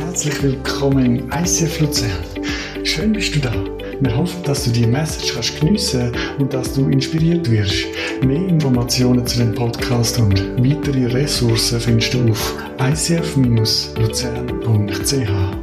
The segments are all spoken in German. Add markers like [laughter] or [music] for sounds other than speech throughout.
Herzlich willkommen im ICF Luzern. Schön bist du da. Wir hoffen, dass du die Message kannst geniessen und dass du inspiriert wirst. Mehr Informationen zu dem Podcast und weitere Ressourcen findest du auf icf-luzern.ch.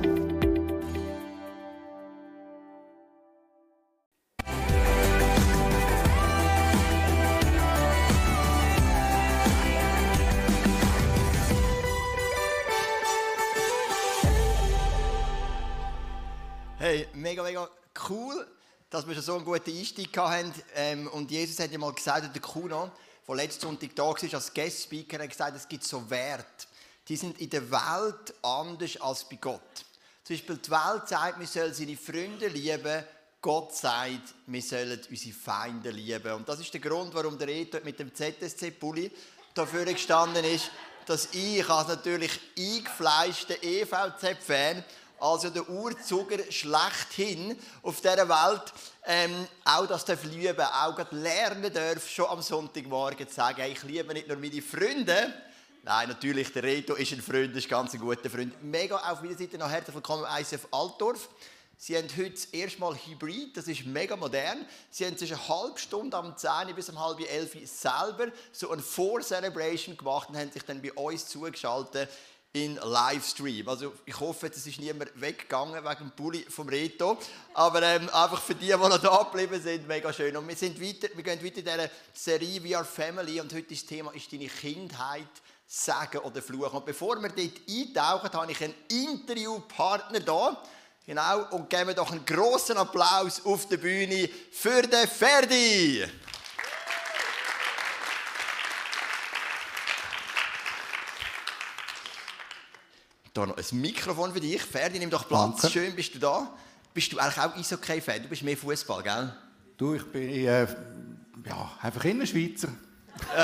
so einen guten Einstieg hatten. Ähm, und Jesus hat ja mal gesagt, der Kuno, der letzten Sonntag da war als Guest Speaker, hat gesagt, es gibt so Werte, die sind in der Welt anders als bei Gott. Zum Beispiel die Welt sagt, wir sollen seine Freunde lieben. Gott sagt, wir sollen unsere Feinde lieben. Und das ist der Grund, warum der Reto mit dem ZSC-Pulli dafür gestanden ist, dass ich als natürlich eingefleischter EVZ-Fan also der Urzuger schlechthin auf dieser Welt, ähm, auch das darf lieben, auch lernen darf, schon am Sonntagmorgen zu sagen, ich liebe nicht nur meine Freunde, Nein, natürlich, der Reto ist ein Freund, ist ganz ein guter Freund. Mega auf meiner Seite noch herzlich willkommen ICF Altdorf. Sie haben heute das erste Mal Hybrid, das ist mega modern. Sie haben zwischen eine halbe Stunde am 10 bis um halb 11 selber so eine Vor-Celebration gemacht und haben sich dann bei uns zugeschaltet in Livestream. Also ich hoffe, es ist niemand weggegangen wegen dem Pulli vom Reto. Aber ähm, einfach für die, die noch da geblieben sind, mega schön. Und wir, sind weiter, wir gehen weiter in dieser Serie We Are Family und heute ist das Thema ist deine Kindheit sagen oder fluchen. Und bevor wir dort eintauchen, habe ich einen Interviewpartner da. Genau, und geben wir doch einen großen Applaus auf der Bühne für den Ferdi. Da noch ein Mikrofon für dich. Ferdi, nimm doch Platz. Danke. Schön bist du da. Bist du eigentlich auch Eishockey-Fan? Du bist mehr Fußball, gell? Du, ich bin äh, ja, einfach Innerschweizer. [laughs]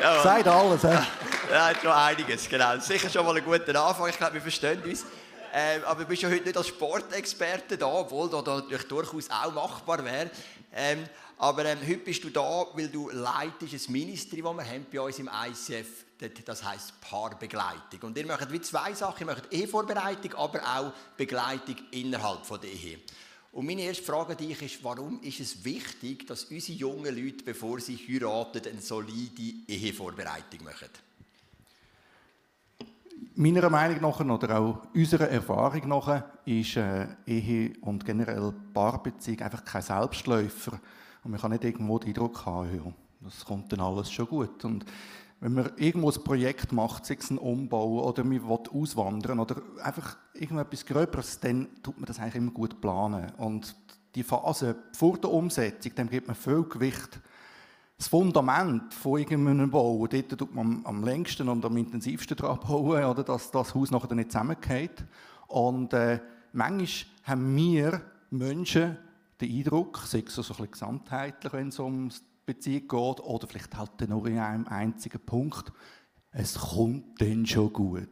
ja, Sagt alles, hä? [laughs] Ja, schon einiges, genau. Sicher schon mal ein guter Anfang. Ich glaube, wir verstehen uns. Ähm, aber du bist ja heute nicht als Sportexperte da, obwohl das natürlich durchaus auch machbar wäre. Ähm, aber ähm, heute bist du da, weil du leitest ein Ministry, das wir haben bei uns im ICF das heißt Paarbegleitung. Und ihr macht wie zwei Sachen. Ihr macht Ehevorbereitung, aber auch Begleitung innerhalb von der Ehe. Und meine erste Frage an dich ist, warum ist es wichtig, dass unsere jungen Leute, bevor sie heiraten, eine solide Ehevorbereitung machen? Meiner Meinung nach oder auch unserer Erfahrung nach ist äh, Ehe und generell Paarbeziehung einfach kein Selbstläufer. Und man kann nicht irgendwo den Eindruck haben, ja, das kommt dann alles schon gut. Und wenn man irgendwo ein Projekt macht, sei es ein Umbau oder man will auswandern oder einfach irgendetwas Gröberes, dann tut man das eigentlich immer gut planen. Und die Phase vor der Umsetzung, dem gibt man viel Gewicht. Das Fundament von irgendeinem Bau, dort tut man am längsten und am intensivsten dran bauen, oder, dass das Haus nachher nicht zusammengeht. Und äh, manchmal haben wir Menschen den Eindruck, sei es so ein bisschen gesamtheitlich, wenn es ums Beziehung geht oder vielleicht halt nur in einem einzigen Punkt. Es kommt dann schon gut.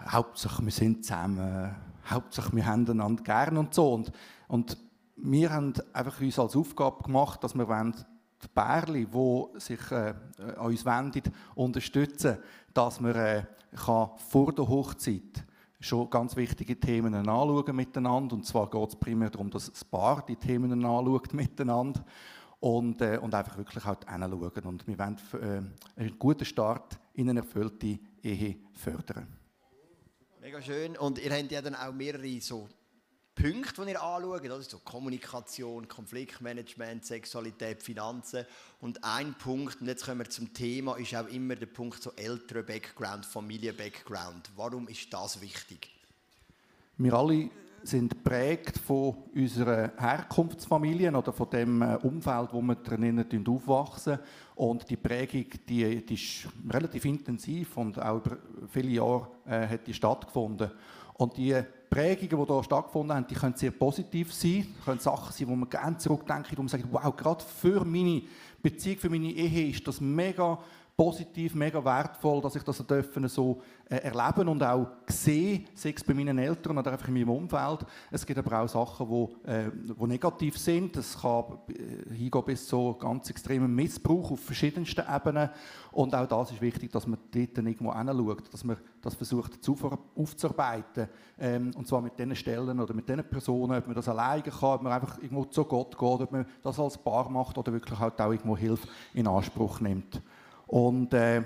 Hauptsache, wir sind zusammen. Hauptsache, wir haben einander gern und so. Und, und wir haben einfach uns als Aufgabe gemacht, dass wir wollen, die Bärli, die sich äh, an uns wenden, unterstützen, dass wir äh, kann vor der Hochzeit schon ganz wichtige Themen anschauen miteinander. Und zwar geht es primär darum, dass das Paar die Themen anschaut miteinander und, äh, und einfach wirklich halt hinschauen. Und wir wollen äh, einen guten Start in eine erfüllte Ehe fördern. Mega schön. Und ihr habt ja dann auch mehrere so Punkte, die ihr anschaut. Das ist so Kommunikation, Konfliktmanagement, Sexualität, Finanzen. Und ein Punkt, und jetzt kommen wir zum Thema, ist auch immer der Punkt so älterer Background, Familie-Background. Warum ist das wichtig? Wir alle sind prägt von unserer Herkunftsfamilie oder von dem äh, Umfeld, wo wir drinnen aufwachsen. Und die Prägung, die, die ist relativ intensiv und auch über viele Jahre äh, hat die stattgefunden. Und die Prägungen, die hier stattgefunden haben, die können sehr positiv sein, können Sachen sein, wo man gerne zurückdenkt und sagt, wow, gerade für meine Beziehung, für meine Ehe ist das mega positiv, mega wertvoll, dass ich das dürfen so äh, erleben und auch sehen, sei es bei meinen Eltern oder einfach in meinem Umfeld. Es gibt aber auch Sachen, die äh, wo negativ sind. Es kann äh, hingehen bis zu ganz extremem Missbrauch auf verschiedensten Ebenen. Und auch das ist wichtig, dass man dort irgendwo hinschaut, dass man das versucht aufzuarbeiten. Ähm, und zwar mit den Stellen oder mit den Personen, ob man das alleine kann, ob man einfach irgendwo zu Gott geht, ob man das als Paar macht oder wirklich halt auch irgendwo Hilfe in Anspruch nimmt. Und äh,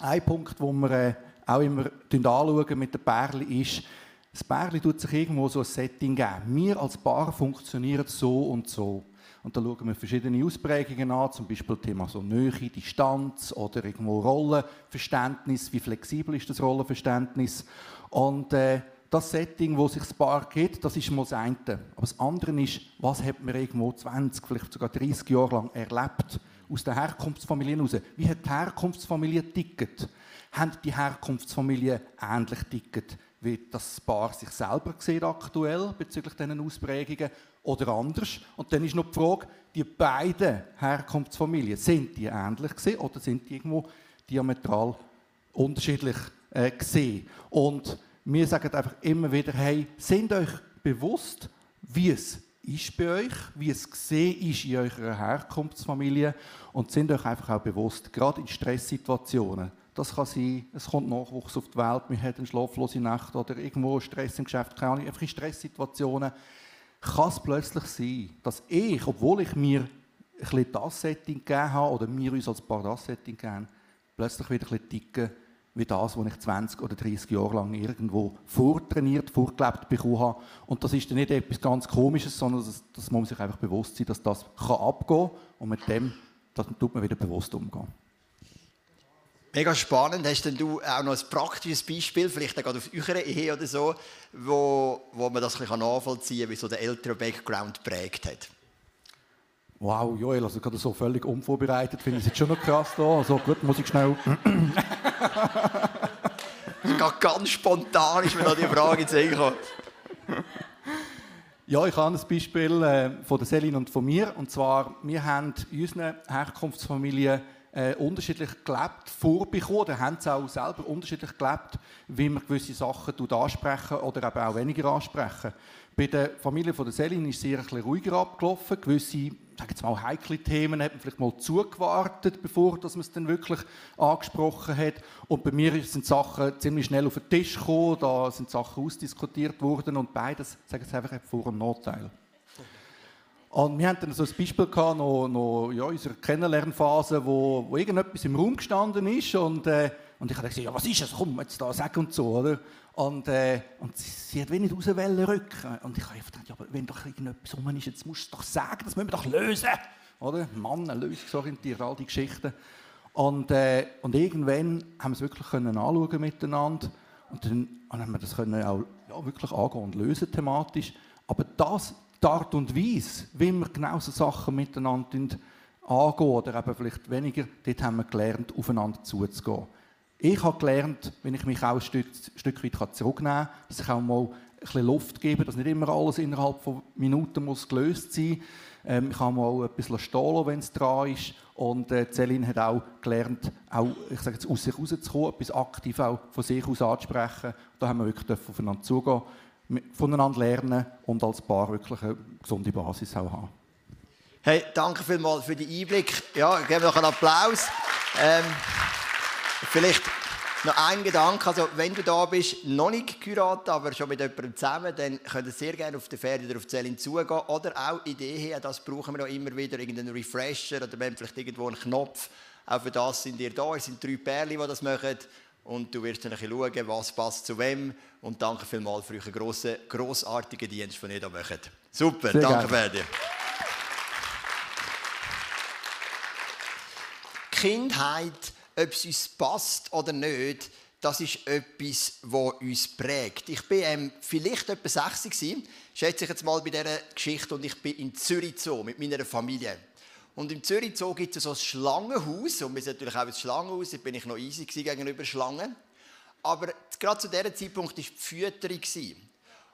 ein Punkt, wo wir äh, auch immer anschauen mit den Pärchen ist, das Pärchen tut sich irgendwo so ein Setting geben. Wir als Paar funktionieren so und so. Und da schauen wir verschiedene Ausprägungen an, zum Beispiel Thema so Nähe, Distanz oder irgendwo Rollenverständnis. Wie flexibel ist das Rollenverständnis? Und äh, das Setting, wo sich das Paar gibt, das ist mal das eine. Aber das andere ist, was hat man irgendwo 20, vielleicht sogar 30 Jahre lang erlebt? Aus der Herkunftsfamilie heraus. Wie hat die Herkunftsfamilie ticket? Haben die Herkunftsfamilie ähnlich ticket, wie das Paar sich selber sieht aktuell bezüglich diesen Ausprägungen oder anders? Und dann ist noch die Frage, die beiden Herkunftsfamilien, sind die ähnlich gesehen oder sind die irgendwo diametral unterschiedlich äh, gesehen? Und wir sagen einfach immer wieder, hey, sind euch bewusst, wie es ist bei euch, wie es gesehen ist in eurer Herkunftsfamilie und sind euch einfach auch bewusst, gerade in Stresssituationen, das kann sein, es kommt Nachwuchs auf die Welt, wir haben eine schlaflose Nacht oder irgendwo Stress im Geschäft, keine Ahnung, einfach in Stresssituationen kann es plötzlich sein, dass ich, obwohl ich mir ein bisschen das Setting gegeben habe oder wir uns als Paar das Setting geben, plötzlich wieder ein bisschen ticken wie das, was ich 20 oder 30 Jahre lang irgendwo vortrainiert, vorgelebt bekommen habe. Und das ist dann nicht etwas ganz Komisches, sondern das, das muss man sich einfach bewusst sein, dass das kann abgehen kann und mit dem das tut man wieder bewusst umgehen. Mega spannend. Hast denn du auch noch ein praktisches Beispiel, vielleicht gerade auf eurer Ehe oder so, wo, wo man das ein bisschen nachvollziehen kann, wie so der ältere Background prägt hat? Wow, Joel, also gerade so völlig unvorbereitet, finde ich es jetzt schon noch krass da. Also gut, muss ich schnell... [clears throat] [laughs] ganz spontan ist mir da die Frage zu gekommen. Ja, ich habe ein Beispiel äh, von der Selin und von mir. Und zwar, wir haben in unseren Herkunftsfamilien äh, unterschiedlich gelebt, vorbekommen, oder haben es auch selber unterschiedlich gelebt, wie man gewisse Sachen ansprechen oder eben auch weniger ansprechen. Bei der Familie von der Selin ist es bisschen ruhiger abgelaufen. Gewisse sage jetzt mal, heikle Themen hat man vielleicht mal zugewartet, bevor dass man es dann wirklich angesprochen hat. Und bei mir sind Sachen ziemlich schnell auf den Tisch gekommen, da sind Sachen ausdiskutiert worden und beides, sagen Sie einfach, hat Vor- und Nachteil. Und wir hatten dann so ein Beispiel gehabt, noch, noch ja, in unserer Kennenlernphase, wo, wo irgendetwas im Raum gestanden ist und, äh, und ich habe gesagt, ja, was ist das, komm, jetzt da, sag und so, oder? Und, äh, und sie, hat wenig raus rücken. Und ich habe gedacht, ja, aber wenn doch irgendetwas rum ist, jetzt musst du doch sagen, das müssen wir doch lösen. Oder? Mann, lösungsorientiert, all die Geschichten. Und, äh, und irgendwann haben wir es wirklich können anschauen miteinander. Und dann haben wir das können auch ja, wirklich angehen und lösen thematisch. Aber das, die Art und Weise, wie wir genau so Sachen miteinander angehen oder eben vielleicht weniger, dort haben wir gelernt, aufeinander zuzugehen. Ich habe gelernt, wenn ich mich auch ein Stück, ein Stück weit zurücknehmen kann, dass ich auch mal ein bisschen Luft gebe, dass nicht immer alles innerhalb von Minuten muss gelöst sein muss. Ähm, ich kann mal etwas stehen wenn es dran ist. Und äh, Celine hat auch gelernt, auch, ich sage jetzt, aus sich rauszukommen, etwas aktiv auch von sich aus anzusprechen. Da haben wir wirklich aufeinander zugehen, voneinander lernen und als Paar wirklich eine gesunde Basis auch haben. Hey, danke vielmals für den Einblick. Ja, geben wir noch einen Applaus. Ähm Vielleicht noch ein Gedanke, also wenn du da bist, noch nicht geheiratet, aber schon mit jemandem zusammen, dann könnt ihr sehr gerne auf der Fähre oder auf die Zelle zugehen. Oder auch Ideen haben, das brauchen wir auch immer wieder, irgendeinen Refresher oder wir haben vielleicht irgendwo einen Knopf, auch für das sind ihr da, es sind drei Pärchen, die das machen. Und du wirst dann ein bisschen schauen, was passt zu wem. Und danke vielmals für euren grossen, grossartigen Dienst, den ihr da macht. Super, sehr danke Ferdi. Kindheit ob es uns passt oder nicht, das ist etwas, das uns prägt. Ich war ähm, vielleicht etwa 60 gewesen, schätze ich jetzt mal bei dieser Geschichte, und ich bin in Zürich Zoo mit meiner Familie. Und im Zürich Zoo gibt es so ein Schlangenhaus, und wir sind natürlich auch ein Schlangenhaus, da bin ich noch easy gegenüber Schlangen. Aber gerade zu diesem Zeitpunkt war die Fütterung.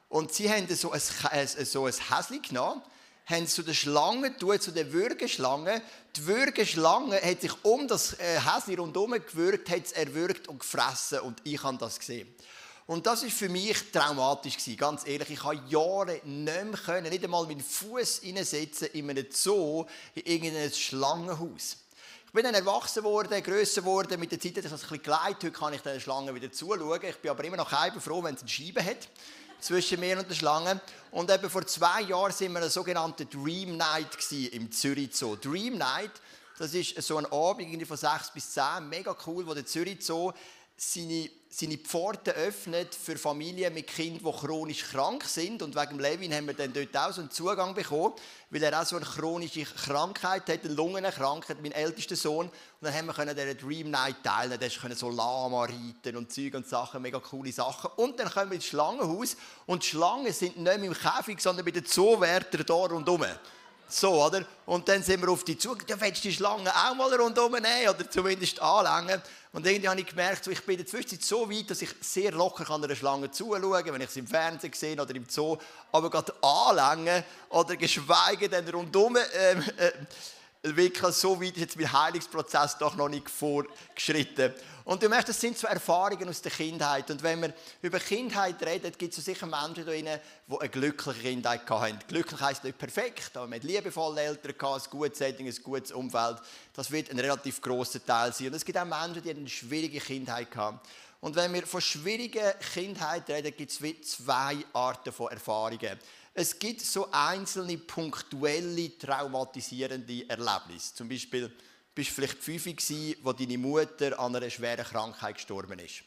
Und sie haben so ein, so ein Häschen genommen, haben zu der Schlange tun, zu der Würgeschlange. Die Würgeschlange hat sich um das äh, Häschen rundherum gewürgt, hat es erwürgt und gefressen und ich habe das gesehen. Und das ist für mich traumatisch gewesen, ganz ehrlich. Ich habe Jahre nicht können, nicht einmal meinen Fuß hineinsetzen in einem Zoo, in irgendeinem Schlangenhaus. Ich bin dann erwachsen worden, grösser geworden, mit der Zeit hat sich das ein bisschen geleitet. Heute kann ich den Schlangen wieder zuschauen. Ich bin aber immer noch froh, wenn es eine Scheibe hat zwischen mir und der Schlange. Und eben vor zwei Jahren sind wir eine sogenannte Dream Night im Zürich Zoo. Dream Night, das ist so ein Abend von sechs bis zehn, mega cool, wo der Zürich Zoo seine, seine Pforten öffnet für Familien mit Kindern, die chronisch krank sind. Und wegen Levin haben wir dann dort auch so einen Zugang bekommen, weil er auch so eine chronische Krankheit hat, eine Lungenkrankheit, mein ältester Sohn. Und dann haben wir können dieser Dream Night teilen. Da können so Lama reiten und Zeug und Sachen, mega coole Sachen. Und dann kommen wir ins Schlangenhaus und die Schlangen sind nicht mehr im Käfig, sondern bei den Zoowärtern da rundherum. So, oder? Und dann sind wir auf die zu, ja, willst die Schlange auch mal rundherum nehmen oder zumindest anlängen? Und irgendwie habe ich gemerkt, so, ich bin in der so weit, dass ich sehr locker an einer Schlange zuschauen kann, wenn ich sie im Fernsehen sehe oder im Zoo, aber gerade anlängen oder geschweige denn rundherum ähm, äh, wirklich so weit ist jetzt mein Heilungsprozess doch noch nicht vorgeschritten. Und du merkst, das sind so Erfahrungen aus der Kindheit. Und wenn wir über Kindheit reden, gibt es sicher Menschen da drin, die eine glückliche Kindheit hatten. Glücklich heisst nicht perfekt, aber hat liebevolle Eltern, ein gutes Setting, ein gutes Umfeld. Das wird ein relativ grosser Teil sein. Und es gibt auch Menschen, die eine schwierige Kindheit hatten. Und wenn wir von schwieriger Kindheit reden, gibt es zwei Arten von Erfahrungen. Es gibt so einzelne punktuelle traumatisierende Erlebnisse. Zum Beispiel bist vielleicht fünf gewesen, wo deine Mutter an einer schweren Krankheit gestorben ist.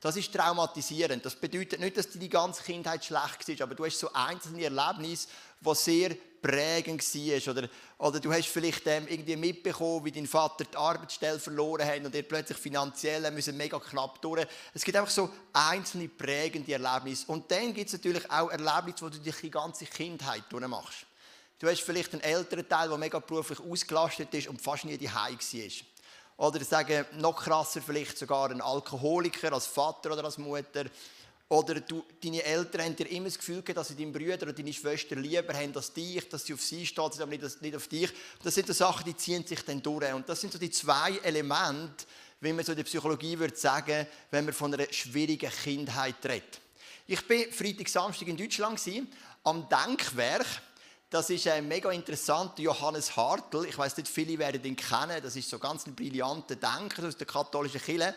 Das ist traumatisierend. Das bedeutet nicht, dass deine ganze Kindheit schlecht war, aber du hast so einzelne Erlebnisse, die sehr prägend war. Oder, oder du hast vielleicht ähm, irgendwie mitbekommen, wie dein Vater die Arbeitsstelle verloren hat und er plötzlich finanziell müssen mega knapp durch. Es gibt einfach so einzelne prägende Erlebnisse. Und dann gibt es natürlich auch Erlebnisse, wo du dich die ganze Kindheit durchmachst. Du hast vielleicht einen älteren Teil, der mega beruflich ausgelastet ist und fast nie daheim war. Oder sagen, noch krasser, vielleicht sogar ein Alkoholiker als Vater oder als Mutter oder du, deine Eltern haben dir immer das Gefühl gehabt, dass sie deinen Brüder oder deine Schwester lieber haben als dich, dass sie auf sie stehen, aber nicht, nicht auf dich. Das sind so Sachen, die ziehen sich dann durch. Und das sind so die zwei Elemente, wie man so in der Psychologie würde sagen, wenn man von einer schwierigen Kindheit redet. Ich war Freitag, Samstag in Deutschland am Denkwerk. Das ist ein mega interessanter Johannes Hartl. Ich weiß nicht, viele werden ihn kennen. Das ist so ganz ein brillanter Denker aus der katholischen Kirche.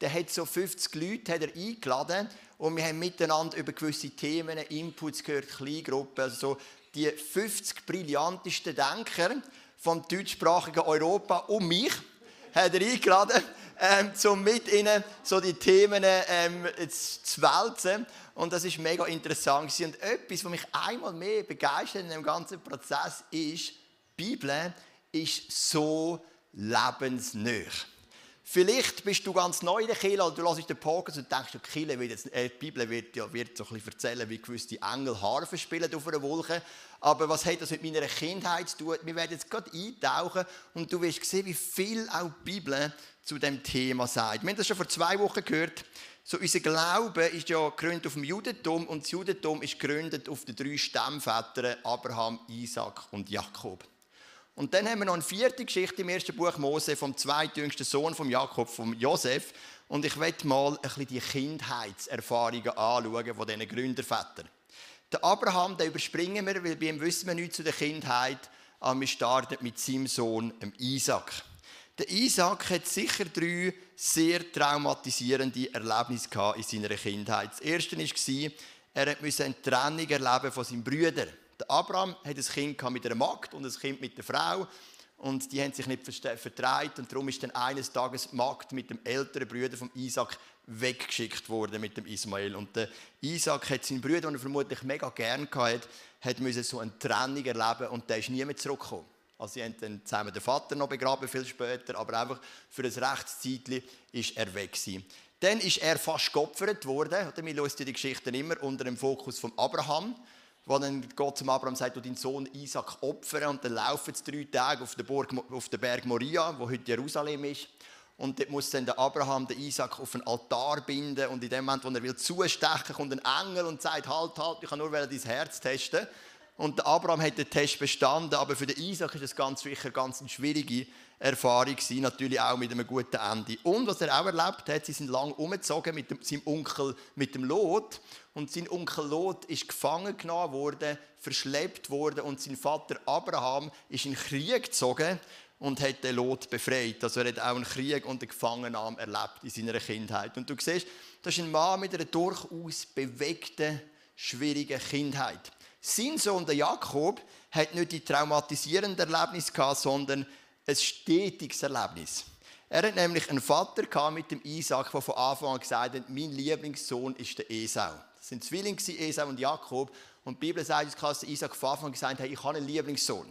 Der hat so 50 Leute hat er eingeladen und wir haben miteinander über gewisse Themen, Inputs gehört, Kleingruppen, also so die 50 brillantesten Denker vom deutschsprachigen Europa und mich hat er eingeladen, ähm, um mit ihnen so die Themen ähm, zu wälzen. Und das ist mega interessant. Und etwas, was mich einmal mehr begeistert in dem ganzen Prozess ist, die Bibel ist so lebensnah. Vielleicht bist du ganz neu in der Kirche oder du hörst den Podcast und denkst, die, Kirche wird jetzt, äh, die Bibel wird, ja, wird so ein bisschen erzählen, wie gewisse Engel Harfe spielen auf einer Wolke. Aber was hat das mit meiner Kindheit zu tun? Wir werden jetzt gerade eintauchen und du wirst sehen, wie viel auch die Bibel zu dem Thema sagt. Wir haben das schon vor zwei Wochen gehört. So, unser Glaube ist ja gegründet auf dem Judentum und das Judentum ist gegründet auf den drei Stammvätern Abraham, Isaac und Jakob. Und dann haben wir noch eine vierte Geschichte im ersten Buch Mose vom zweitjüngsten Sohn von Jakob, vom Josef. Und ich werde mal ein bisschen die Kindheitserfahrungen anschauen von diesen Gründervätern. Der Abraham, den überspringen wir, weil bei ihm wissen wir nichts zu der Kindheit. Aber wir starten mit seinem Sohn, dem Isaac. Der Isaac hat sicher drei sehr traumatisierende Erlebnisse in seiner Kindheit. Das erste war, er musste eine Trennung erleben von seinen Brüdern. Der Abraham hat ein Kind mit einer Magd und ein Kind mit der Frau. Und die haben sich nicht vertreibt und darum ist dann eines Tages Magd mit dem älteren Bruder von Isaac weggeschickt worden mit dem Ismael. Und der Isaac hat seinen Bruder, den er vermutlich mega gern hatte, hat müssen so eine Trennung erleben und der ist nie mehr zurückgekommen. Also sie haben dann zusammen den Vater noch begraben, viel später, aber einfach für ein Rechtszeitchen ist er weg gewesen. Dann ist er fast geopfert worden. Wir lösen die Geschichten immer unter dem Fokus von Abraham wo dann Gott zum Abraham sagt, du deinen Sohn Isaac opfern und dann laufen sie drei Tage auf den, Burg, auf den Berg Moria, wo heute Jerusalem ist. Und dort muss dann der Abraham den Isaac auf einen Altar binden und in dem Moment, wo er will zustechen, kommt ein Engel und sagt, halt, halt, ich kann nur dein Herz testen. und der Abraham hat den Test bestanden, aber für den Isaac ist es ganz sicher ganz eine schwierige Erfahrung gewesen, natürlich auch mit einem guten Ende. Und was er auch erlebt hat, sie sind lang umgezogen mit dem, seinem Onkel, mit dem Lot und sein Onkel Lot ist gefangen genommen worden, verschleppt worden und sein Vater Abraham ist in den Krieg gezogen und hat den Lot befreit. Also er hat auch einen Krieg und eine Gefangennahme erlebt in seiner Kindheit. Und du siehst, das ist ein Mann mit einer durchaus bewegten, schwierigen Kindheit. Sein Sohn der Jakob hat nicht die traumatisierenden Erlebnisse gehabt, sondern ein stetiges Erlebnis. Er hat nämlich einen Vater mit dem Isaac, der von Anfang an gesagt hat, mein Lieblingssohn ist der Esau. Das sind Zwillinge, Esau und Jakob. Und die Bibel sagt uns, dass Isaac von Anfang an gesagt hat, ich habe einen Lieblingssohn.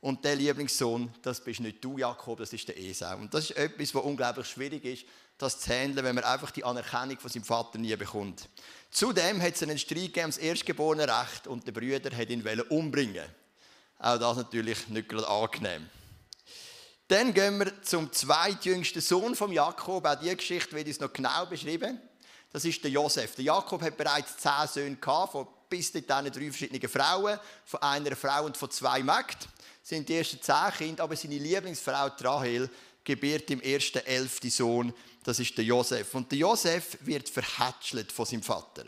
Und der Lieblingssohn, das bist nicht du, Jakob, das ist der Esau. Und das ist etwas, was unglaublich schwierig ist, das zu handeln, wenn man einfach die Anerkennung von seinem Vater nie bekommt. Zudem hat es einen Streit gegeben ums erstgeborene Recht und der Brüder hat ihn umbringen Auch das natürlich nicht gerade angenehm. Dann gehen wir zum zweitjüngsten Sohn von Jakob. Auch diese Geschichte wird uns noch genau beschrieben. Das ist der Josef. Der Jakob hat bereits zehn Söhne gehabt, von bis dahin drei verschiedene Frauen, von einer Frau und von zwei Mägden sind die ersten zehn Kinder, aber seine Lieblingsfrau Rahel gebiert im ersten elften Sohn, das ist der Josef. Und der Josef wird verhätschelt von seinem Vater.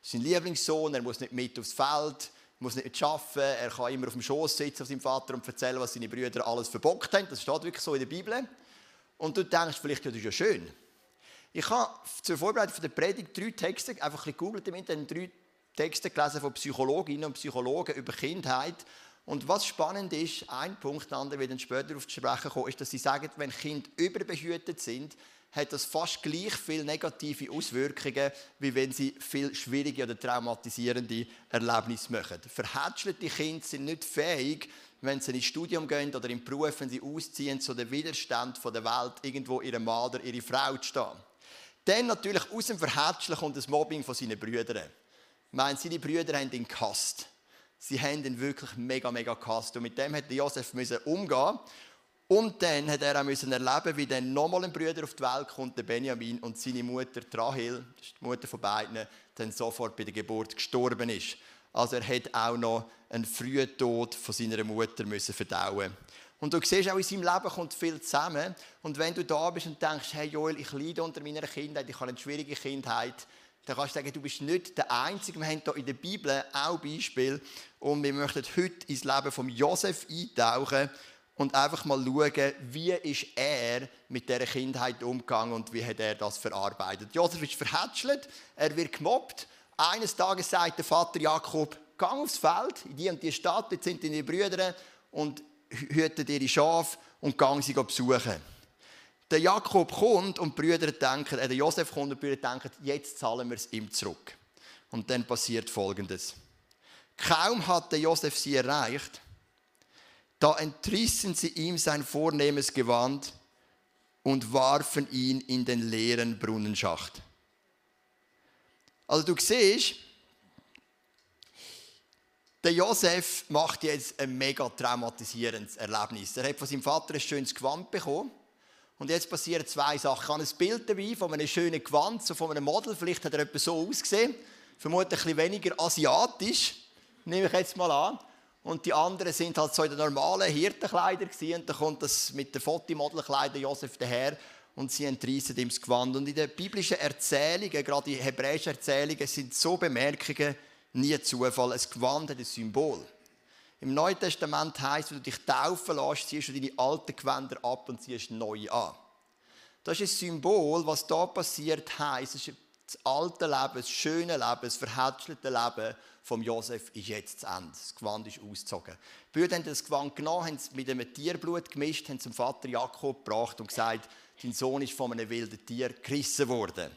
Sein Lieblingssohn, er muss nicht mit aufs Feld, muss nicht arbeiten, er kann immer auf dem Schoß sitzen von seinem Vater und erzählen, was seine Brüder alles verbockt haben. Das steht wirklich so in der Bibel. Und du denkst vielleicht, ja, das ist ja schön. Ich habe zur Vorbereitung der Predigt drei Texte, einfach ein gegoogelt im Internet, drei Texte gelesen von Psychologinnen und Psychologen über Kindheit und was spannend ist, ein Punkt, der andere wird dann später auf die sprechen kommen, ist, dass sie sagen, wenn Kinder überbehütet sind, hat das fast gleich viele negative Auswirkungen, wie wenn sie viel schwierige oder traumatisierende Erlebnisse machen. Verhätschelte Kinder sind nicht fähig, wenn sie ins Studium gehen oder im Beruf, wenn sie ausziehen, zu dem Widerstand der Welt irgendwo ihrem Mann oder ihre Frau zu stehen. Dann natürlich aus dem Verhätscheln kommt das Mobbing von seinen Brüdern. Ich meine, seine Brüder haben ihn gehasst. Sie haben ihn wirklich mega, mega gehasst. Und mit dem musste Josef umgehen. Und dann hat er auch erleben, wie dann nochmal ein Bruder auf die Welt kommt, der Benjamin, und seine Mutter, Rahel, das ist die Mutter von beiden, dann sofort bei der Geburt gestorben ist. Also er hat auch noch einen frühen Tod von seiner Mutter müssen verdauen. Und du siehst auch in seinem Leben kommt viel zusammen. Und wenn du da bist und denkst, hey Joel, ich leide unter meiner Kindheit, ich habe eine schwierige Kindheit, dann kannst du sagen, du bist nicht der Einzige. Wir haben hier in der Bibel auch Beispiele. Und wir möchten heute ins Leben von Josef eintauchen und einfach mal schauen, wie ist er mit dieser Kindheit umgegangen und wie hat er das verarbeitet. Josef ist verhätschelt, er wird gemobbt. Eines Tages sagt der Vater Jakob, geh aufs Feld, in die und die Stadt, dort sind deine Brüder und hüten ihre Schafe und gehen sie besuchen der Jakob kommt und die Brüder denken, äh, der Josef kommt und die Brüder denken, jetzt zahlen wir es ihm zurück. Und dann passiert Folgendes. Kaum hat der Josef sie erreicht, da entrissen sie ihm sein vornehmes Gewand und warfen ihn in den leeren Brunnenschacht. Also du siehst, der Josef macht jetzt ein mega traumatisierendes Erlebnis. Er hat von seinem Vater ein schönes Gewand bekommen und jetzt passieren zwei Sachen. Ich habe ein Bild dabei von einem schönen Gewand, so von einem Model. Vielleicht hat er etwas so ausgesehen. Vermutlich ein bisschen weniger asiatisch, nehme ich jetzt mal an. Und die anderen sind halt so in den normalen Hirtenkleider gewesen. Und dann kommt das mit den Fotomodelkleidern Josef daher und sie entreißen ihm das Gewand. Und in den biblischen Erzählungen, gerade die hebräischen Erzählungen, sind so Bemerkungen nie Zufall. Ein Gewand hat ein Symbol. Im Neuen Testament heißt, wenn du dich taufen lässt, ziehst du deine alten Gewänder ab und ziehst neue an. Das ist ein Symbol, was da passiert heißt, das alte Leben, das schöne Leben, das verhätschelte Leben von Josef ist jetzt zu Ende. Das Gewand ist ausgezogen. Die Brüder haben das Gewand genommen, haben es mit einem Tierblut gemischt, haben zum Vater Jakob gebracht und gesagt, dein Sohn ist von einem wilden Tier gerissen worden.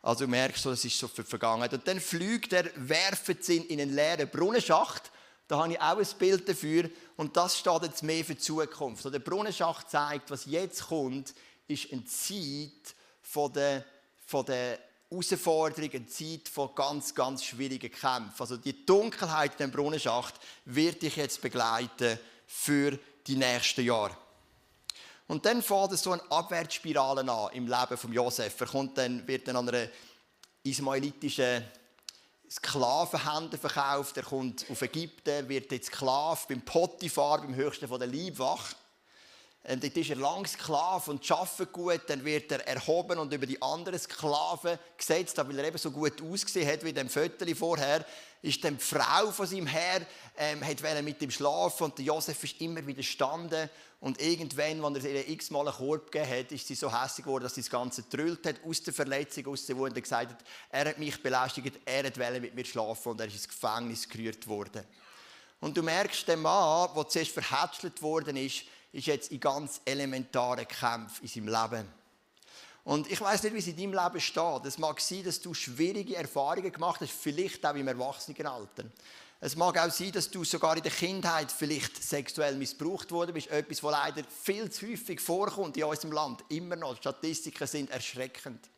Also du merkst, das ist so für Vergangenheit. Und dann fliegt er, werft ihn in einen leeren Brunnenschacht da habe ich auch ein Bild dafür. Und das steht jetzt mehr für die Zukunft. der Brunnenschacht zeigt, was jetzt kommt, ist eine Zeit von der, von der Herausforderung, eine Zeit von ganz, ganz schwierigen Kämpfen. Also die Dunkelheit in dem Brunnenschacht wird dich jetzt begleiten für die nächsten Jahre. Und dann fängt so eine Abwärtsspirale an im Leben von Josef. Er kommt dann, wird dann an einer ismaelitischen Sklavenhändler verkauft, er kommt auf Ägypten, wird jetzt Sklave beim Potiphar, beim höchsten von der Leibwache. Und dort ist er lang Sklave und arbeitet gut. Dann wird er erhoben und über die anderen Sklaven gesetzt, weil er eben so gut ausgesehen hat wie dem Viertel vorher. Ist dann die Frau von seinem Herr, ähm, hat mit ihm schlafen und der Josef ist immer widerstanden. Und irgendwann, als er ihr x-mal einen Korb gegeben hat, ist sie so hässlich geworden, dass sie das Ganze gedrüllt hat, aus der Verletzung, aus der Wunde, und gesagt hat, er hat mich belästigt, er wollte mit mir schlafen und er ist ins Gefängnis gerührt worden. Und du merkst, der Mann, der zuerst verhätschelt worden ist, ist jetzt in ganz elementaren Kämpfen in seinem Leben. Und ich weiß nicht, wie es in deinem Leben steht. Es mag sein, dass du schwierige Erfahrungen gemacht hast, vielleicht auch im Erwachsenenalter. Es mag auch sein, dass du sogar in der Kindheit vielleicht sexuell missbraucht worden bist. Etwas, was leider viel zu häufig vorkommt in unserem Land. Immer noch. Die Statistiken sind erschreckend.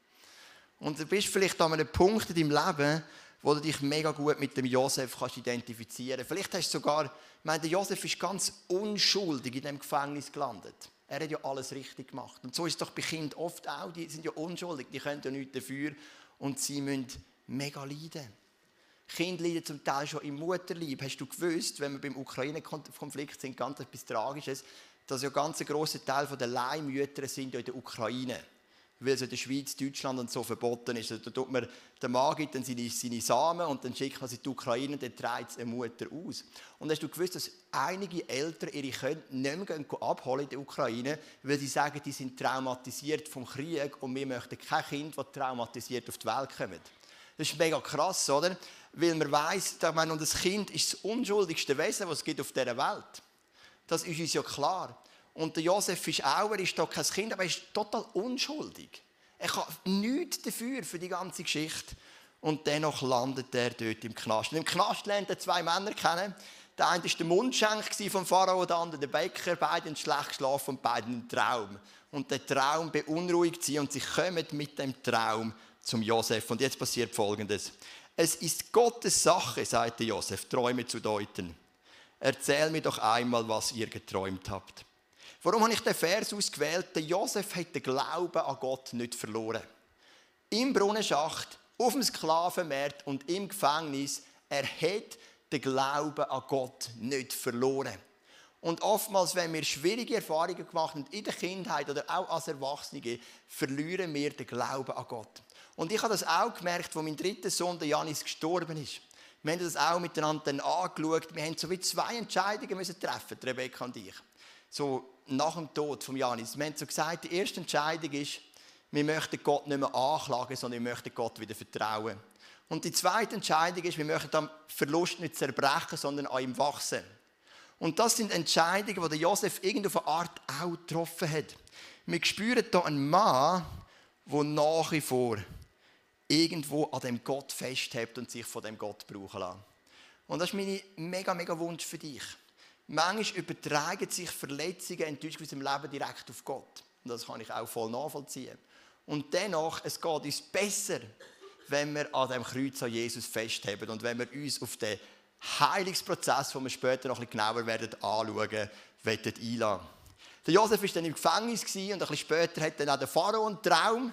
Und du bist vielleicht an einem Punkt in deinem Leben, wo du dich mega gut mit dem Josef kannst identifizieren. Vielleicht hast du sogar, ich meine, der Josef ist ganz unschuldig in dem Gefängnis gelandet. Er hat ja alles richtig gemacht. Und so ist es doch bei Kindern oft auch, die sind ja unschuldig, die können ja nichts dafür und sie müssen mega leiden. Kinder leiden zum Teil schon im Mutterlieb. Hast du gewusst, wenn wir beim Ukraine-Konflikt sind, ganz etwas Tragisches, dass ja ein ganz grosser Teil der Leihmütter sind ja in der Ukraine weil es in der Schweiz, Deutschland und so verboten ist. Also, da tut man, der Mann dann seine, seine Samen und dann schickt man sie in die Ukraine und dann trägt es eine Mutter aus. Und hast du gewusst, dass einige Eltern ihre Kinder nicht mehr abholen in der Ukraine, weil sie sagen, die sind traumatisiert vom Krieg und wir möchten kein Kind, das traumatisiert auf die Welt kommt. Das ist mega krass, oder? Weil man weiss, dass man, und das Kind ist das unschuldigste Wesen, das es gibt auf dieser Welt. Das ist uns ja klar. Und der Josef ist auch, er ist doch kein Kind, aber er ist total unschuldig. Er kann nichts dafür, für die ganze Geschichte. Und dennoch landet er dort im Knast. Und Im Knast lernt er zwei Männer kennen. Der eine war der Mundschenk vom Pharao, der andere der Bäcker. Beide schlecht geschlafen und beide einen Traum. Und der Traum beunruhigt sie und sie kommen mit dem Traum zum Josef. Und jetzt passiert Folgendes. Es ist Gottes Sache, sagte Josef, Träume zu deuten. Erzähl mir doch einmal, was ihr geträumt habt. Warum habe ich den Vers ausgewählt? Der Josef hat den Glauben an Gott nicht verloren. Im Brunnenschacht, auf dem Sklavenmarkt und im Gefängnis, er hat den Glauben an Gott nicht verloren. Und oftmals, wenn wir schwierige Erfahrungen gemacht haben, in der Kindheit oder auch als Erwachsene, verlieren wir den Glauben an Gott. Und ich habe das auch gemerkt, als mein dritter Sohn, der Janis, gestorben ist. Wir haben das auch miteinander angeschaut. Wir haben so wie zwei Entscheidungen müssen treffen, Rebecca und ich. So nach dem Tod von Janis. Wir haben so gesagt, die erste Entscheidung ist, wir möchten Gott nicht mehr anklagen, sondern wir möchten Gott wieder vertrauen. Und die zweite Entscheidung ist, wir möchten am Verlust nicht zerbrechen, sondern an ihm wachsen. Und das sind Entscheidungen, die Josef irgendeine Art auch getroffen hat. Wir spüren hier einen Mann, der nach wie vor irgendwo an dem Gott festhält und sich von dem Gott brauchen lässt. Und das ist mein mega, mega Wunsch für dich. Manchmal übertragen sich Verletzungen in unserem Leben direkt auf Gott. Und das kann ich auch voll nachvollziehen. Und dennoch, es geht uns besser, wenn wir an dem Kreuz an Jesus festheben und wenn wir uns auf den Heilungsprozess, den wir später noch ein genauer werden anschauen, wollen einladen. Der Josef war dann im Gefängnis und ein bisschen später hat dann auch der Pharao einen Traum.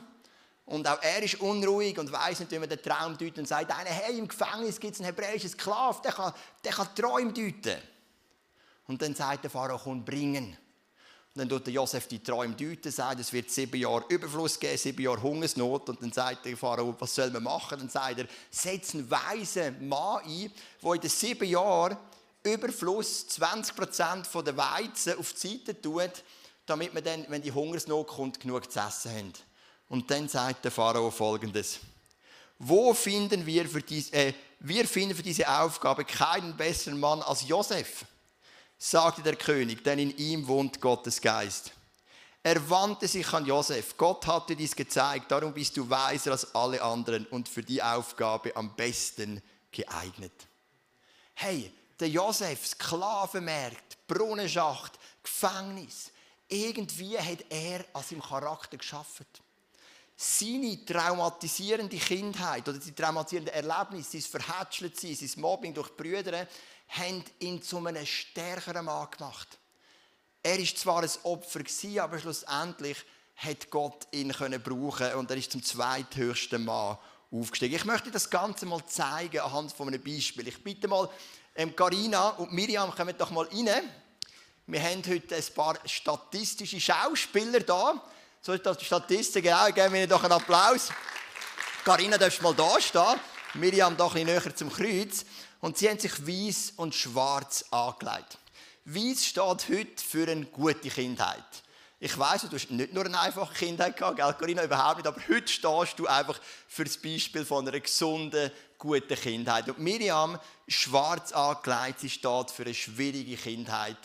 Und auch er ist unruhig und weiß nicht, wie man den Traum deutet und sagt, einer, hey, im Gefängnis gibt es einen hebräischen Sklaven, der kann, der kann Träume deuten. Und dann sagt der Pharao, komm, bringen. Und dann tut der Josef die Träume deuten, sagt, es wird sieben Jahre Überfluss geben, sieben Jahre Hungersnot. Und dann sagt der Pharao, was soll man machen? Dann sagt er, setz einen weisen Mann ein, der in den sieben Jahren Überfluss 20% der Weizen auf die Seite tut, damit wir dann, wenn die Hungersnot kommt, genug zu essen haben. Und dann sagt der Pharao folgendes. Wo finden wir für diese, äh, wir finden für diese Aufgabe keinen besseren Mann als Josef sagte der König, denn in ihm wohnt Gottes Geist. Er wandte sich an Josef. Gott hat dir dies gezeigt, darum bist du weiser als alle anderen und für die Aufgabe am besten geeignet. Hey, der Josef, Sklavenmarkt, Brunnenschacht, Gefängnis. Irgendwie hat er an seinem Charakter geschaffen. Seine traumatisierende Kindheit oder die traumatisierende Erlebnis, sein Verhätscheltsein, sein Mobbing durch Brüder, haben ihn zu einem stärkeren Mann gemacht. Er ist zwar ein Opfer gewesen, aber schlussendlich hat Gott ihn können brauchen und er ist zum zweithöchsten Mann aufgestiegen. Ich möchte das Ganze mal zeigen anhand von einem Beispiel. Ich bitte mal, ähm, Carina und Miriam, kommen doch mal rein. Wir haben heute ein paar statistische Schauspieler da. So ist das die Statistik, genau, geben wir ihnen doch einen Applaus. Carina, darfst mal da stehen. Miriam doch ein bisschen näher zum Kreuz. Und sie haben sich weiß und schwarz angelegt. Weiß steht heute für eine gute Kindheit. Ich weiss, du hast nicht nur eine einfache Kindheit gehabt, gell, Corinna, überhaupt nicht, aber heute stehst du einfach für das Beispiel von einer gesunden, guten Kindheit. Und Miriam, schwarz angelegt, sie steht für eine schwierige Kindheit,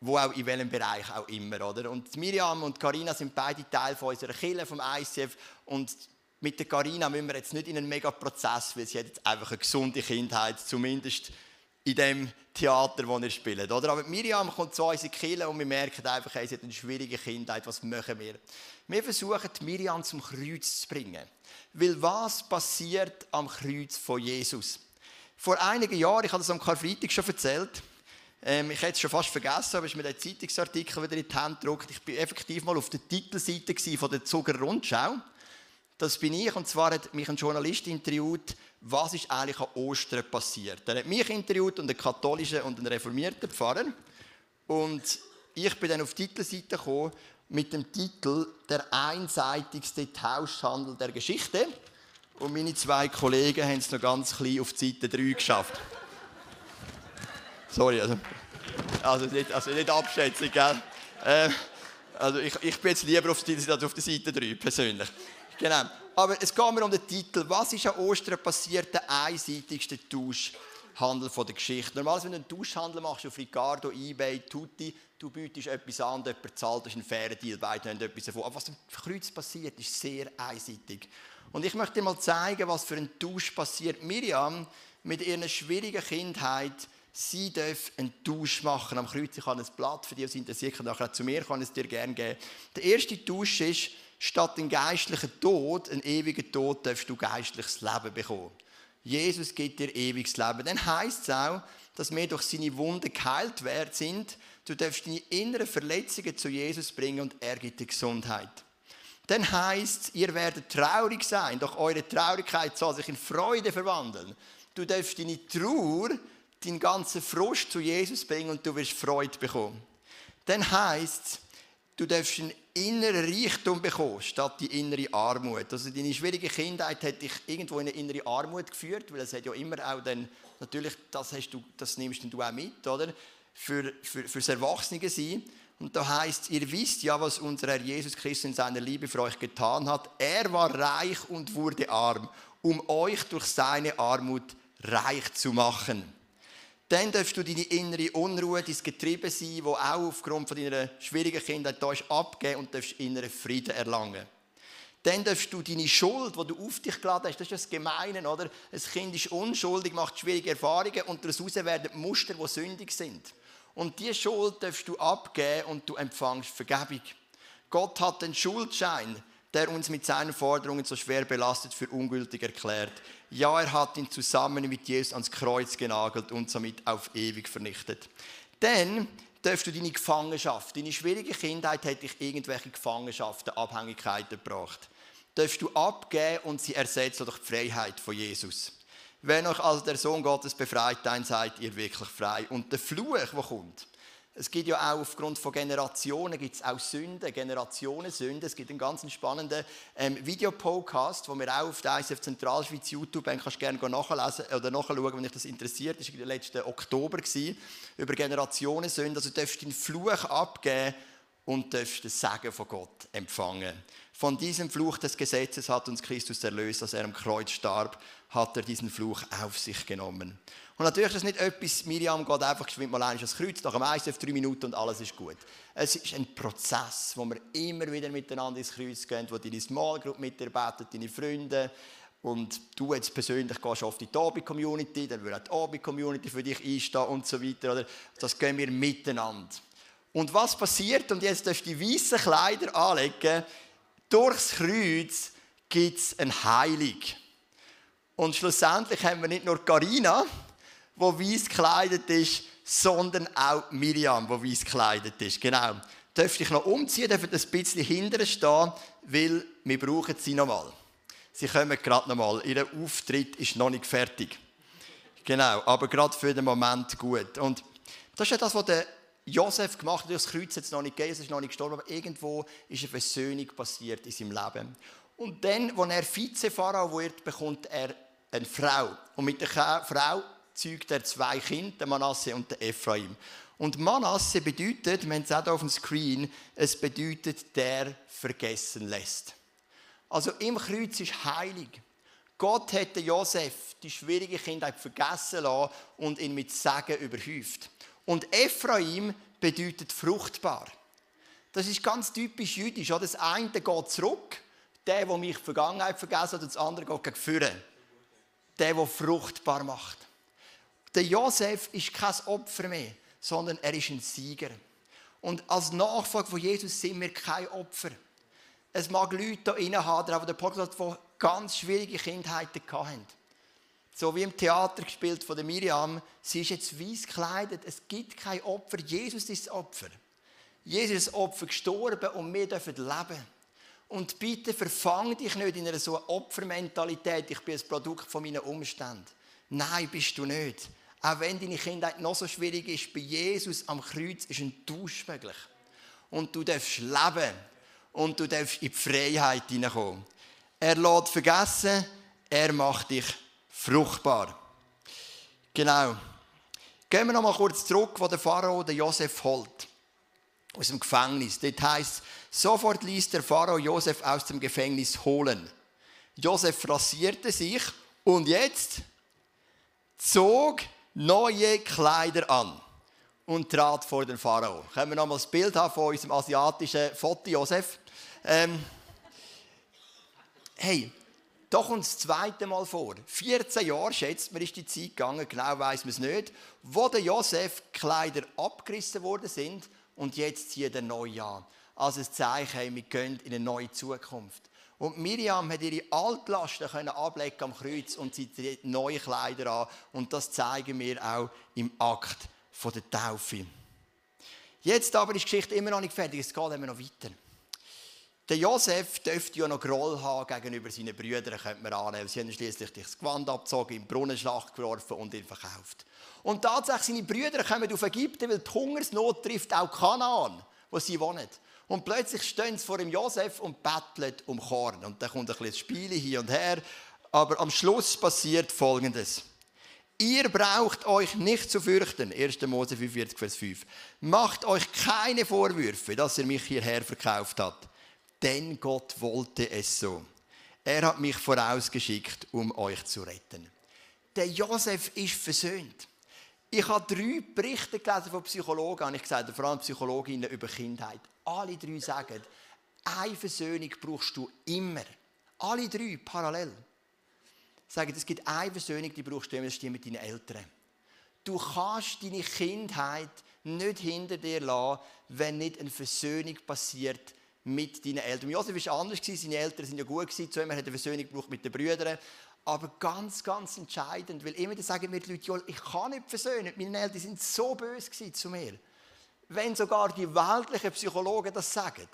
wo auch in welchem Bereich auch immer, oder? Und Miriam und Karina sind beide Teil von unserer Kirche, vom ICF und mit der Karina müssen wir jetzt nicht in einen Mega-Prozess, weil sie hat jetzt einfach eine gesunde Kindheit, zumindest in dem Theater, das er spielt. Oder? Aber Miriam kommt zu uns in die und wir merken einfach, hey, sie hat eine schwierige Kindheit, was machen wir? Wir versuchen, Miriam zum Kreuz zu bringen. Weil was passiert am Kreuz von Jesus? Vor einigen Jahren, ich habe das am Karfreitag schon erzählt, ähm, ich hätte es schon fast vergessen, aber ich mir den Zeitungsartikel wieder in die Hand gedruckt. Ich war effektiv mal auf der Titelseite von der Zuger Rundschau. Das bin ich, und zwar hat mich ein Journalist interviewt, was ist eigentlich an Ostern passiert. Er hat mich interviewt und einen katholischen und einen reformierten Pfarrer. Und ich bin dann auf die Titelseite gekommen mit dem Titel «Der einseitigste Tauschhandel der Geschichte». Und meine zwei Kollegen haben es noch ganz klein auf die Seite 3 geschafft. Sorry, also, also, nicht, also nicht Abschätzung, gell? Äh, also ich, ich bin jetzt lieber auf, die, auf der Seite 3, persönlich. Genau. Aber es geht mir um den Titel. Was ist an Ostern passiert, der einseitigste Tauschhandel der Geschichte? Normalerweise, wenn du einen Tauschhandel machst auf Ricardo, Ebay, Tutti, du bietest etwas an jemand zahlt, das ist ein fairer Deal, beide haben etwas davon. Aber was im Kreuz passiert, ist sehr einseitig. Und ich möchte dir mal zeigen, was für ein Tausch passiert. Miriam, mit ihrer schwierigen Kindheit, sie darf einen Tausch machen am Kreuz. Ich habe ein Blatt für die, die interessiert, nachher zu mir kann es dir gerne geben. Der erste Tausch ist, statt einen geistlichen Tod, einen ewigen Tod, darfst du geistliches Leben bekommen. Jesus gibt dir ewiges Leben. Dann heißt es auch, dass wir durch seine Wunden geheilt werden sind. Du darfst deine inneren Verletzungen zu Jesus bringen und er gibt dir Gesundheit. Dann heißt es, ihr werdet traurig sein, doch eure Traurigkeit soll sich in Freude verwandeln. Du darfst deine Trauer, deinen ganzen Frust zu Jesus bringen und du wirst Freude bekommen. Dann heißt es, du darfst einen inneren Reichtum bekommen, statt die innere Armut. Also deine schwierige Kindheit hat dich irgendwo in eine innere Armut geführt, weil es hat ja immer auch dann, natürlich, das, hast du, das nimmst du auch mit, oder? Für, für, fürs Erwachsene sein. Und da heißt, ihr wisst ja, was unser Herr Jesus Christus in seiner Liebe für euch getan hat. Er war reich und wurde arm, um euch durch seine Armut reich zu machen. Dann darfst du deine innere Unruhe, dein Getriebe sein, wo auch aufgrund von deiner schwierigen Kindheit da ist, abgeben und darfst inneren Frieden erlangen. Dann darfst du deine Schuld, die du auf dich geladen hast, das ist das Gemeine, oder? Ein Kind ist unschuldig, macht schwierige Erfahrungen und daraus werden Muster, die sündig sind. Und diese Schuld darfst du abgeben und du empfängst Vergebung. Gott hat den Schuldschein, der uns mit seinen Forderungen so schwer belastet, für ungültig erklärt. Ja, er hat ihn zusammen mit Jesus ans Kreuz genagelt und somit auf ewig vernichtet. Dann darfst du deine Gefangenschaft, deine schwierige Kindheit hat dich irgendwelche Gefangenschaften, Abhängigkeiten gebracht. Darfst du abgeben und sie ersetzen durch die Freiheit von Jesus. Wenn euch also der Sohn Gottes befreit, dann seid ihr wirklich frei. Und der Fluch, der kommt, es gibt ja auch aufgrund von Generationen gibt es auch Sünden, Generationensünden. Es gibt einen ganz spannenden ähm, Videopodcast, wo wir auch auf der ICF Zentralschweiz YouTube kannst du gerne nachlesen oder nachschauen, wenn dich das interessiert. Das war der letzte Oktober gewesen, über Generationensünden. Also du darfst den Fluch abgeben und darfst das Segen von Gott empfangen. Von diesem Fluch des Gesetzes hat uns Christus erlöst, als er am Kreuz starb, hat er diesen Fluch auf sich genommen. Und natürlich ist das nicht etwas, Miriam geht einfach geschwind mal ein Kreuz, nach dem ICF drei Minuten und alles ist gut. Es ist ein Prozess, wo wir immer wieder miteinander ins Kreuz gehen, wo deine Small Group mit dir betet, deine Freunde, und du jetzt persönlich gehst auf die Tobi-Community, dann wird auch die Tobi-Community für dich einstehen und so weiter. Oder? Das gehen wir miteinander. Und was passiert, und jetzt darfst du die weißen Kleider anlegen, durchs Kreuz gibt es ein Heilig. Und schlussendlich haben wir nicht nur Carina, wo weiß gekleidet ist, sondern auch Miriam, wo weiß gekleidet ist. Genau. Dürfte ich noch umziehen, dürfen ein bisschen hinterher stehen, weil wir brauchen sie noch mal. Sie kommen gerade nochmal. Ihr Auftritt ist noch nicht fertig. Genau, aber gerade für den Moment gut. Und das ist ja das, was der Josef gemacht hat. Das Kreuz jetzt noch nicht gegeben, es ist noch nicht gestorben, aber irgendwo ist eine Versöhnung passiert in seinem Leben. Und dann, als er Vizepharao wird, bekommt er eine Frau. Und mit der Frau zeugt er zwei Kinder, den Manasse und den Ephraim. Und Manasse bedeutet, wir haben es auch auf dem Screen, es bedeutet, der vergessen lässt. Also im Kreuz ist heilig. Gott hätte Josef die schwierige Kindheit vergessen lassen und ihn mit Segen überhäuft. Und Ephraim bedeutet fruchtbar. Das ist ganz typisch jüdisch. Das eine geht zurück, der, der mich die Vergangenheit vergessen hat, und das andere geht gegen. Der, der fruchtbar macht. Der Josef ist kein Opfer mehr, sondern er ist ein Sieger. Und als Nachfolger von Jesus sind wir kein Opfer. Es mag Leute da innen haben, die den Podcast, die ganz schwierige Kindheiten hatten. So wie im Theater gespielt von der Miriam. Sie ist jetzt weiß gekleidet. Es gibt kein Opfer. Jesus ist das Opfer. Jesus ist das Opfer gestorben und wir dürfen leben. Und bitte verfang dich nicht in einer so Opfermentalität. Ich bin ein Produkt von meinen Umständen. Nein, bist du nicht. Auch wenn deine Kindheit noch so schwierig ist, bei Jesus am Kreuz ist ein Tausch möglich. Und du darfst leben. Und du darfst in die Freiheit hineinkommen. Er lässt vergessen, er macht dich fruchtbar. Genau. Gehen wir noch mal kurz zurück, wo der Pharao den Josef holt. Aus dem Gefängnis. Dort heißt sofort ließ der Pharao Josef aus dem Gefängnis holen. Josef rasierte sich und jetzt zog neue Kleider an und trat vor den Pharao. Können wir noch mal das Bild haben von unserem asiatischen Foto Josef? Ähm, hey, doch uns das zweite Mal vor. 14 Jahre, schätzt man, ist die Zeit gegangen, genau weiß man es nicht, wo der Josef Kleider abgerissen worden sind und jetzt zieht er neu an. Also ein Zeichen, wir gehen in eine neue Zukunft. Und Miriam hat ihre Altlasten können ablegen am Kreuz und sie zieht neue Kleider an. Und das zeigen wir auch im Akt der Taufe. Jetzt aber ist die Geschichte immer noch nicht fertig, es geht immer noch weiter. Der Josef dürfte ja noch Groll haben gegenüber seinen Brüdern, könnte man annehmen. Sie haben schließlich das Gewand abgezogen, in Brunnenschlacht geworfen und ihn verkauft. Und tatsächlich, seine Brüder kommen auf Ägypten, weil die Hungersnot trifft auch Kanaan, wo sie wohnen. Und plötzlich stehen sie vor dem Josef und betteln um Korn. Und dann kommt ein bisschen Spiele hier und her. Aber am Schluss passiert Folgendes. Ihr braucht euch nicht zu fürchten. 1. Mose 45, Vers 5. Macht euch keine Vorwürfe, dass ihr mich hierher verkauft habt denn Gott wollte es so. Er hat mich vorausgeschickt, um euch zu retten. Der Josef ist versöhnt. Ich habe drei Berichte gelesen von Psychologen, habe ich gesagt, vor allem Psychologinnen über Kindheit. Alle drei sagen, eine Versöhnung brauchst du immer. Alle drei parallel. Sagen, es gibt eine Versöhnung, die brauchst du immer, das ist die mit deinen Eltern. Du kannst deine Kindheit nicht hinter dir lassen, wenn nicht eine Versöhnung passiert mit deinen Eltern. Josef war anders, seine Eltern waren ja gut, zu ihm hat eine Versöhnung gebraucht mit den Brüdern. Aber ganz, ganz entscheidend, weil immer sagen mir die Leute, ich kann nicht versöhnen, meine Eltern sind so böse zu mir. Wenn sogar die weltlichen Psychologen das sagen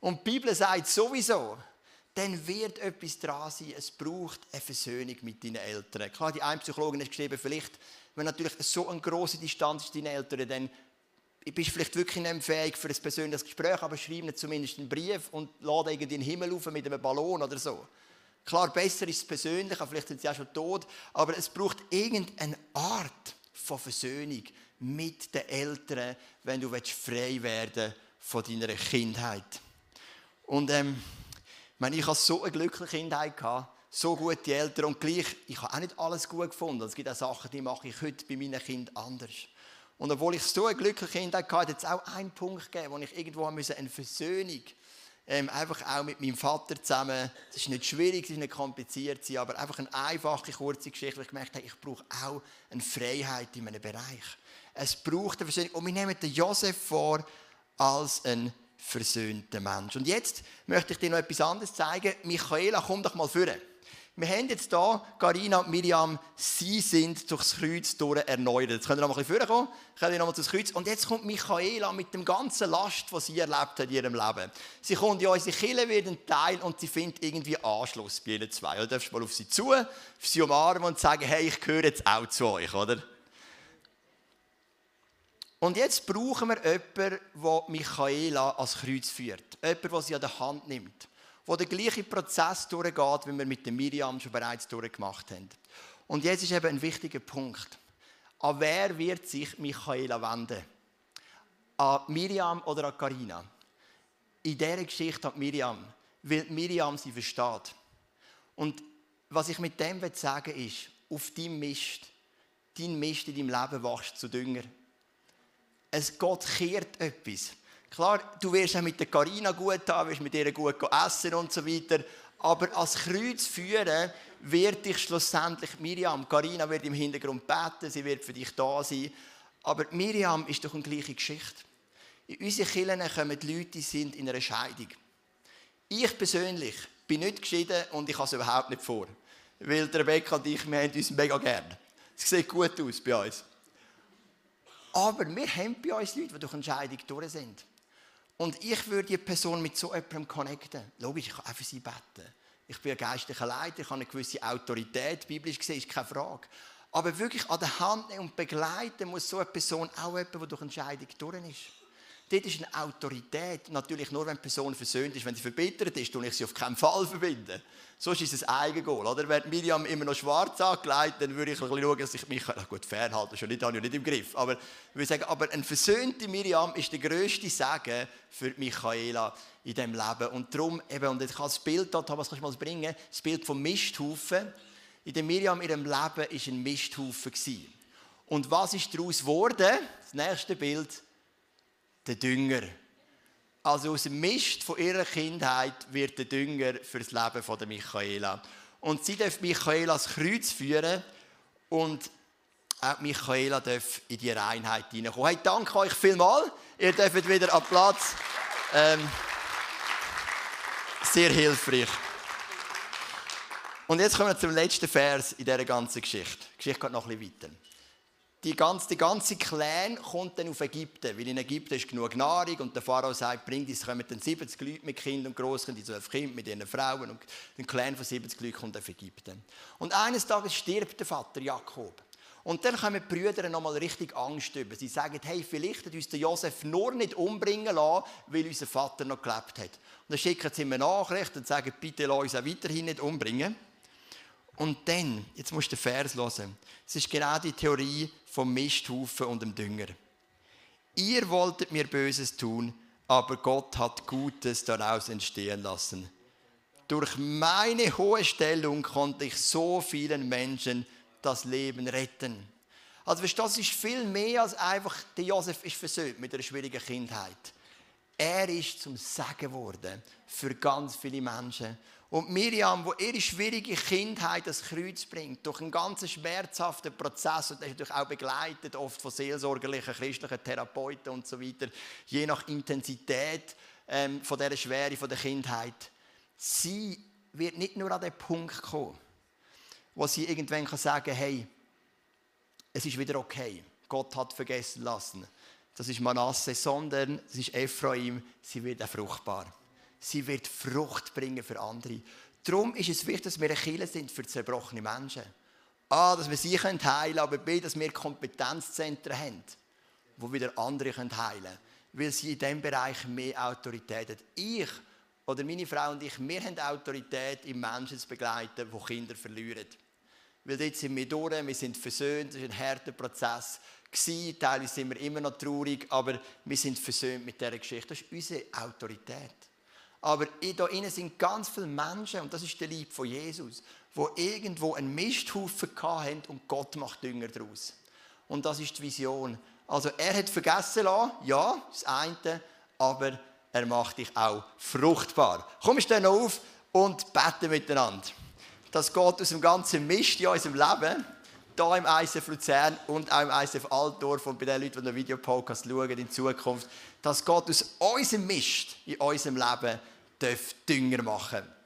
und die Bibel sagt sowieso, dann wird etwas dran sein. Es braucht eine Versöhnung mit deinen Eltern. Klar, die eine Psychologin hat geschrieben, vielleicht, wenn natürlich so eine große Distanz ist, deinen Eltern, dann bist vielleicht wirklich nicht fähig für ein persönliches Gespräch, aber schreib ihnen zumindest einen Brief und lade irgendwie in den Himmel auf mit einem Ballon oder so. Klar, besser ist es persönlich, vielleicht sind sie auch schon tot, aber es braucht irgendeine Art von Versöhnung mit den Eltern, wenn du frei werden von deiner Kindheit. Und ähm, ich, meine, ich hatte so eine glückliche Kindheit, gehabt, so gute Eltern und gleich, ich habe auch nicht alles gut gefunden. Es gibt auch Sachen, die mache ich heute bei meinen Kindern anders. Und obwohl ich so eine glückliche Kindheit hatte, hat es auch einen Punkt gegeben, wo ich irgendwo eine Versöhnung ähm, einfach auch mit meinem Vater zusammen, es ist nicht schwierig, es ist nicht kompliziert, aber einfach eine einfache, kurze Geschichte, wo ich gemerkt habe, ich brauche auch eine Freiheit in einem Bereich. Es braucht eine Versöhnung. Und wir nehmen den Josef vor als ein versöhnter Mensch. Und jetzt möchte ich dir noch etwas anderes zeigen. Michaela, komm doch mal führen. Wir haben jetzt hier, Carina und Miriam, sie sind durchs Kreuz durch erneuert. Jetzt können wir noch mal ein bisschen vorkommen, können wir noch mal durchs Kreuz. Und jetzt kommt Michaela mit dem ganzen Last, was sie erlebt hat in ihrem Leben. Sie kommt in unsere Kirche, wird ein Teil und sie findet irgendwie Anschluss bei ihnen zwei. Du darfst mal auf sie zu, auf sie umarmen und sagen, hey, ich gehöre jetzt auch zu euch, oder? Und jetzt brauchen wir jemanden, der Michaela als Kreuz führt. Jemanden, der sie an der Hand nimmt der gleiche Prozess durchgeht, wie wir mit Miriam schon bereits durchgemacht haben. Und jetzt ist eben ein wichtiger Punkt. An wer wird sich Michaela wenden? An Miriam oder an Karina? In dieser Geschichte an Miriam, weil Miriam sie versteht. Und was ich mit dem sagen will, ist, auf deinem Mist, dein Mist in deinem Leben wachst zu Dünger. Es Gott kehrt etwas. Klar, du wirst auch mit der Karina gut haben, wirst mit ihr gut essen und so weiter. Aber als Kreuz führen wird dich schlussendlich Miriam. Karina wird im Hintergrund beten, sie wird für dich da sein. Aber Miriam ist doch eine gleiche Geschichte. In unseren Kirchen kommen die Leute, die sind in einer Scheidung. Ich persönlich bin nicht geschieden und ich habe es überhaupt nicht vor. Weil Rebecca und ich, wir haben uns mega gern. Es sieht gut aus bei uns. Aber wir haben bei uns Leute, die durch eine Scheidung durch sind. Und ich würde die Person mit so jemandem connecten. Logisch, ich kann auch für sie beten. Ich bin ein geistlicher Leiter, ich habe eine gewisse Autorität, biblisch gesehen, ist keine Frage. Aber wirklich an der Hand nehmen und begleiten muss so eine Person auch jemand, der durch Entscheidung durch ist. Dort ist eine Autorität. Natürlich nur, wenn die Person versöhnt ist. Wenn sie verbittert ist, tue ich sie auf keinen Fall verbinden. Sonst ist es ein Eigengoal. Oder? Wenn Miriam immer noch schwarz angelegt, dann würde ich ein schauen, dass ich mich gut fernhalte. Schon nicht, habe ich nicht im Griff. Aber ich würde sagen, aber eine versöhnte Miriam ist der grösste Segen für Michaela in diesem Leben. Und darum, eben, und ich kann das Bild haben, was kannst du mal bringen? Das Bild vom Misthaufen. In der Miriam, in ihrem Leben, war ein Misthaufen. Und was ist daraus geworden? Das nächste Bild der Dünger. Also aus dem Mist von ihrer Kindheit wird der Dünger für das Leben von der Michaela. Und sie darf Michaela ans Kreuz führen und auch Michaela darf in die Reinheit hineinkommen. Hey, danke euch vielmals. Ihr dürft wieder an Platz. Ähm, sehr hilfreich. Und jetzt kommen wir zum letzten Vers in dieser ganzen Geschichte. Die Geschichte geht noch ein bisschen weiter die ganze, die ganze Clan kommt dann auf Ägypten, weil in Ägypten ist genug Nahrung und der Pharao sagt, bringt es kommen dann 70 Leute mit Kindern und Großkindern, die 12 Kinder mit ihren Frauen und der Clan von 70 Leuten kommt auf Ägypten. Und eines Tages stirbt der Vater Jakob. Und dann kommen die Brüder nochmal richtig Angst über. Sie sagen, hey, vielleicht hat uns der Josef nur nicht umbringen lassen, weil unser Vater noch gelebt hat. Und dann schicken sie ihm eine Nachricht und sagen, bitte lass uns auch weiterhin nicht umbringen. Und dann, jetzt musst du den Vers hören. Es ist genau die Theorie vom Misthaufen und dem Dünger. Ihr wolltet mir Böses tun, aber Gott hat Gutes daraus entstehen lassen. Durch meine hohe Stellung konnte ich so vielen Menschen das Leben retten. Also das ist viel mehr als einfach, der Josef ist versöhnt mit einer schwierigen Kindheit. Er ist zum Segen geworden für ganz viele Menschen. Und Miriam, wo ihre schwierige Kindheit das Kreuz bringt, durch einen ganz schmerzhaften Prozess und natürlich auch begleitet, oft von seelsorgerlichen, christlichen Therapeuten und so weiter, je nach Intensität ähm, von der Schwere von der Kindheit, sie wird nicht nur an den Punkt kommen, wo sie irgendwann kann sagen, hey, es ist wieder okay, Gott hat vergessen lassen. Das ist Manasse, sondern es ist Ephraim, sie wird auch fruchtbar sie wird Frucht bringen für andere. Darum ist es wichtig, dass wir eine Kirche sind für zerbrochene Menschen. A, dass wir sie heilen können, aber B, dass wir Kompetenzzentren haben, wo wieder andere heilen können. Weil sie in diesem Bereich mehr Autorität haben. Ich oder meine Frau und ich, wir haben Autorität, im Menschen zu begleiten, die Kinder verlieren. Weil dort sind wir durch, wir sind versöhnt, das war ein harter Prozess. Teilweise sind wir immer noch traurig, aber wir sind versöhnt mit dieser Geschichte. Das ist unsere Autorität. Aber da innen sind ganz viele Menschen, und das ist der Lieb von Jesus, wo irgendwo einen Misthaufen hatten und Gott macht Dünger daraus. Und das ist die Vision. Also er hat vergessen lassen, ja, das eine, aber er macht dich auch fruchtbar. Komm ich dann auf und beten miteinander. Dass Gott aus dem ganzen Mist in unserem Leben, hier im ICF Luzern und auch im ICF Altdorf und bei den Leuten, die den Videopodcast schauen in Zukunft, dass Gott aus unserem Mist in unserem Leben Dünger machen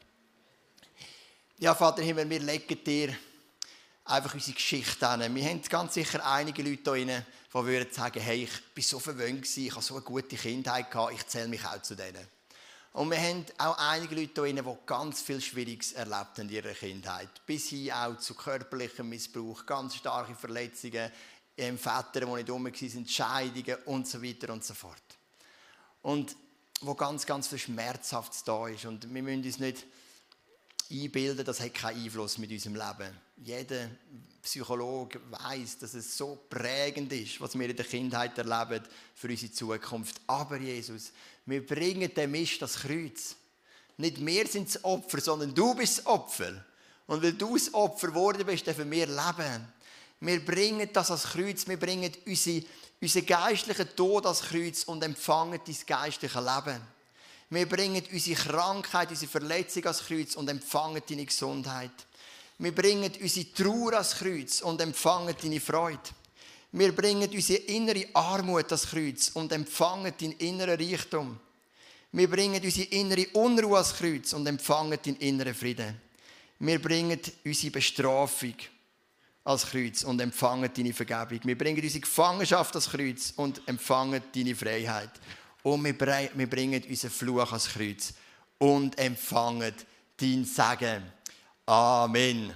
ja, Vater Himmel, wir legen dir einfach unsere Geschichte an. Wir haben ganz sicher einige Leute hier drin, die würden sagen, hey, ich war so verwöhnt, ich hatte so eine gute Kindheit, gehabt, ich zähle mich auch zu denen. Und wir haben auch einige Leute hier drin, die ganz viel Schwieriges erlebt haben in ihrer Kindheit. Bis hin auch zu körperlichem Missbrauch, ganz starke Verletzungen, Väter, die nicht dumm waren, Scheidungen und so weiter und so fort. Und wo ganz, ganz viel Schmerzhaftes da ist. Und wir müssen uns nicht einbilden, das hat keinen Einfluss mit unserem Leben. Jeder Psychologe weiß, dass es so prägend ist, was wir in der Kindheit erleben für unsere Zukunft. Aber Jesus, wir bringen dem Mist das Kreuz. Nicht wir sind das Opfer, sondern du bist das Opfer. Und weil du das Opfer geworden bist, dürfen wir leben. Wir bringen das als Kreuz, wir bringen unsere, unseren geistlichen Tod als Kreuz und empfangen dein geistliche Leben. Wir bringen unsere Krankheit, unsere Verletzung als Kreuz und empfangen deine Gesundheit. Wir bringen unsere Trauer als Kreuz und empfangen deine Freude. Wir bringen unsere innere Armut als Kreuz und empfangen deinen inneren Reichtum. Wir bringen unsere innere Unruhe als Kreuz und empfangen deinen inneren Frieden. Wir bringen unsere Bestrafung als Kreuz und empfangen deine Vergebung. Wir bringen unsere Gefangenschaft als Kreuz und empfangen deine Freiheit. Und wir bringen unseren Fluch als Kreuz und empfangen dein Segen. Amen.